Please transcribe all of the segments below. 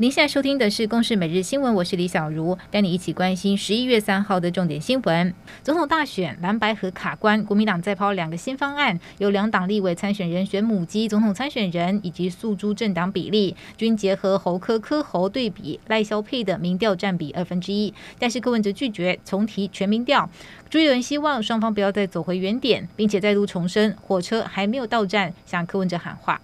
您现在收听的是《公视每日新闻》，我是李小茹，带你一起关心十一月三号的重点新闻。总统大选蓝白和卡关，国民党再抛两个新方案，由两党立委参选人选母鸡总统参选人以及诉诸政党比例，均结合侯科柯侯对比赖萧配的民调占比二分之一。但是柯文哲拒绝重提全民调，朱立伦希望双方不要再走回原点，并且再度重申火车还没有到站，向柯文哲喊话。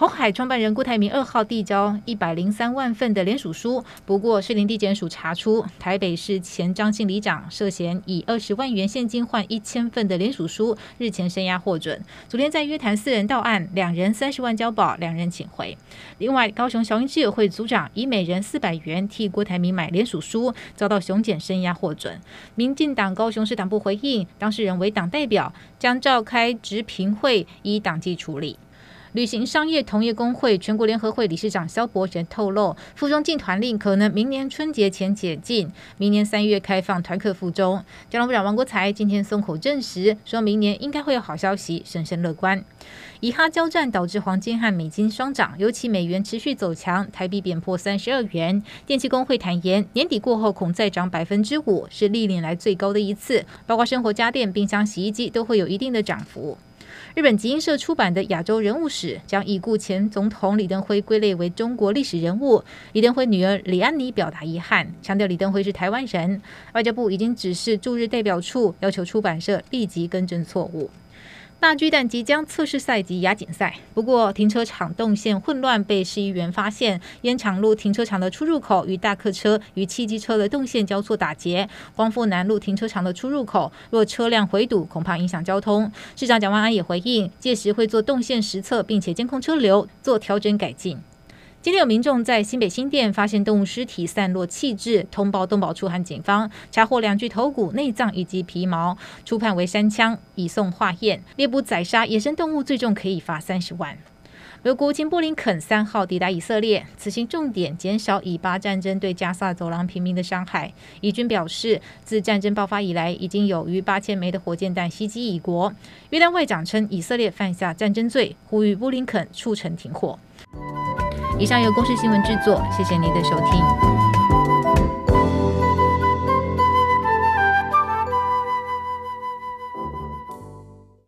鸿海创办人郭台铭二号递交一百零三万份的联署书，不过士林地检署查出台北市前张姓里长涉嫌以二十万元现金换一千份的联署书，日前声押获准。昨天在约谈四人到案，两人三十万交保，两人请回。另外，高雄小英之友会组长以每人四百元替郭台铭买联署书，遭到雄检声押获准。民进党高雄市党部回应，当事人为党代表，将召开执评会，依党纪处理。旅行商业同业公会全国联合会理事长萧伯仁透露，附中禁团令可能明年春节前解禁，明年三月开放团客附中。交通部长王国材今天松口证实，说明年应该会有好消息，审慎乐观。以哈交战导致黄金和美金双涨，尤其美元持续走强，台币贬破三十二元。电气工会坦言，年底过后恐再涨百分之五，是历年来最高的一次，包括生活家电、冰箱、洗衣机都会有一定的涨幅。日本集英社出版的《亚洲人物史》将已故前总统李登辉归类为中国历史人物。李登辉女儿李安妮表达遗憾，强调李登辉是台湾人。外交部已经指示驻日代表处，要求出版社立即更正错误。大巨蛋即将测试赛及亚锦赛，不过停车场动线混乱，被市议员发现烟厂路停车场的出入口与大客车与汽机车的动线交错打结。光复南路停车场的出入口若车辆回堵，恐怕影响交通。市长蒋万安也回应，届时会做动线实测，并且监控车流，做调整改进。今天有民众在新北新店发现动物尸体散落弃置，通报动保处和警方查获两具头骨、内脏以及皮毛，初判为山羌，已送化验。猎捕宰杀野生动物最重可以罚三十万。美国国务卿布林肯三号抵达以色列，此行重点减少以巴战争对加萨走廊平民的伤害。以军表示，自战争爆发以来，已经有逾八千枚的火箭弹袭击以国。约旦外长称以色列犯下战争罪，呼吁布林肯促成停火。以上由公视新闻制作，谢谢您的收听。